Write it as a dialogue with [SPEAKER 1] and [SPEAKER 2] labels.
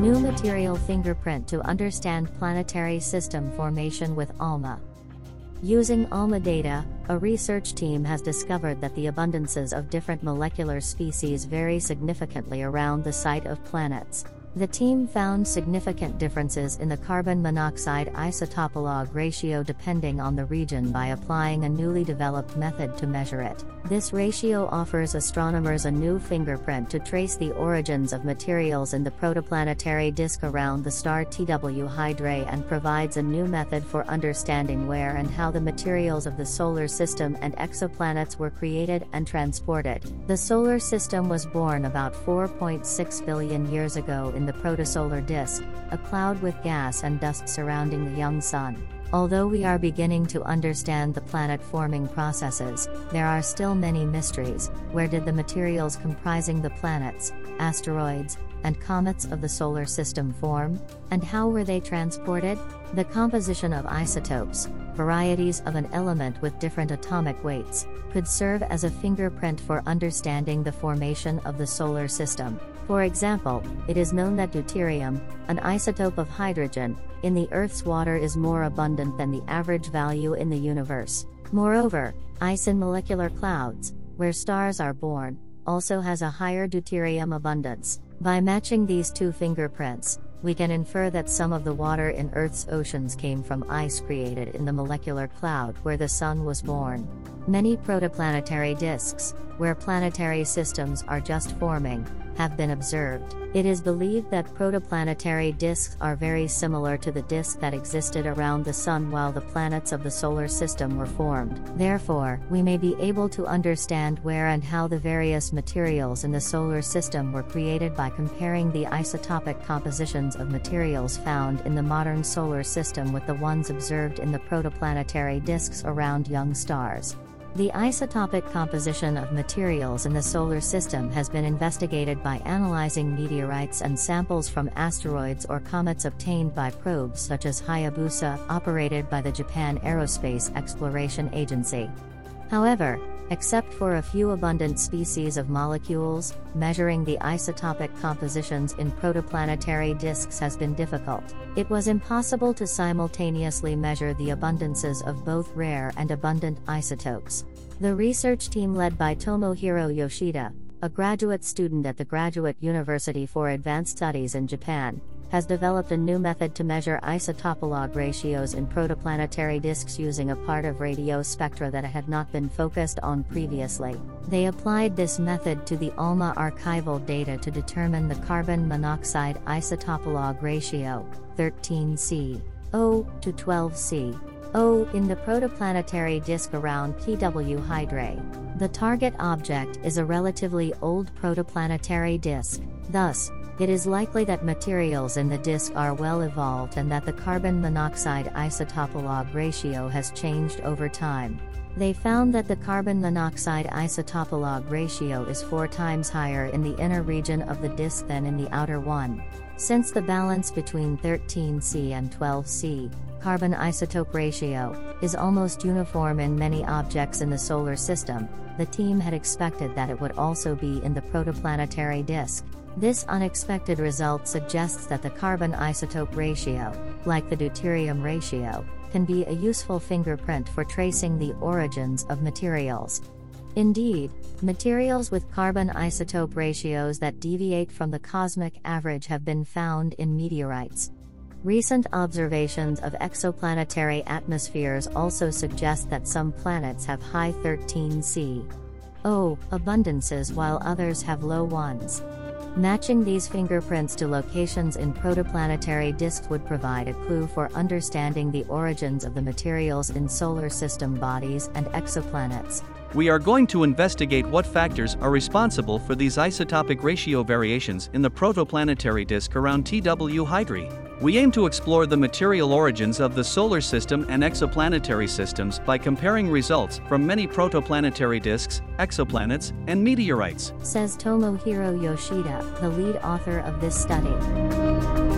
[SPEAKER 1] New material fingerprint to understand planetary system formation with ALMA. Using ALMA data, a research team has discovered that the abundances of different molecular species vary significantly around the site of planets. The team found significant differences in the carbon monoxide isotopologue ratio depending on the region by applying a newly developed method to measure it. This ratio offers astronomers a new fingerprint to trace the origins of materials in the protoplanetary disk around the star TW Hydrae and provides a new method for understanding where and how the materials of the solar system and exoplanets were created and transported. The solar system was born about 4.6 billion years ago in the protosolar disk, a cloud with gas and dust surrounding the young sun. Although we are beginning to understand the planet forming processes, there are still many mysteries. Where did the materials comprising the planets, asteroids, and comets of the solar system form? And how were they transported? The composition of isotopes, varieties of an element with different atomic weights, could serve as a fingerprint for understanding the formation of the solar system. For example, it is known that deuterium, an isotope of hydrogen, in the Earth's water is more abundant than the average value in the universe. Moreover, ice in molecular clouds, where stars are born, also has a higher deuterium abundance. By matching these two fingerprints, we can infer that some of the water in Earth's oceans came from ice created in the molecular cloud where the Sun was born. Many protoplanetary disks, where planetary systems are just forming, have been observed. It is believed that protoplanetary disks are very similar to the disk that existed around the Sun while the planets of the solar system were formed. Therefore, we may be able to understand where and how the various materials in the solar system were created by comparing the isotopic compositions of materials found in the modern solar system with the ones observed in the protoplanetary disks around young stars. The isotopic composition of materials in the solar system has been investigated by analyzing meteorites and samples from asteroids or comets obtained by probes such as Hayabusa, operated by the Japan Aerospace Exploration Agency. However, Except for a few abundant species of molecules, measuring the isotopic compositions in protoplanetary disks has been difficult. It was impossible to simultaneously measure the abundances of both rare and abundant isotopes. The research team led by Tomohiro Yoshida, a graduate student at the Graduate University for Advanced Studies in Japan, has developed a new method to measure isotopologue ratios in protoplanetary disks using a part of radio spectra that had not been focused on previously. They applied this method to the ALMA archival data to determine the carbon monoxide isotopologue ratio, 13C, O to 12C. O in the protoplanetary disk around TW Hydrae. The target object is a relatively old protoplanetary disk. Thus, it is likely that materials in the disk are well evolved and that the carbon monoxide isotopologue ratio has changed over time. They found that the carbon monoxide isotopologue ratio is four times higher in the inner region of the disk than in the outer one. Since the balance between 13C and 12C, carbon isotope ratio, is almost uniform in many objects in the solar system, the team had expected that it would also be in the protoplanetary disk. This unexpected result suggests that the carbon isotope ratio, like the deuterium ratio, can be a useful fingerprint for tracing the origins of materials. Indeed, materials with carbon isotope ratios that deviate from the cosmic average have been found in meteorites. Recent observations of exoplanetary atmospheres also suggest that some planets have high 13C. O abundances while others have low ones. Matching these fingerprints to locations in protoplanetary disks would provide a clue for understanding the origins of the materials in solar system bodies and exoplanets.
[SPEAKER 2] We are going to investigate what factors are responsible for these isotopic ratio variations in the protoplanetary disk around TW Hydrae. We aim to explore the material origins of the solar system and exoplanetary systems by comparing results from many protoplanetary disks, exoplanets, and meteorites,
[SPEAKER 1] says Tomohiro Yoshida, the lead author of this study.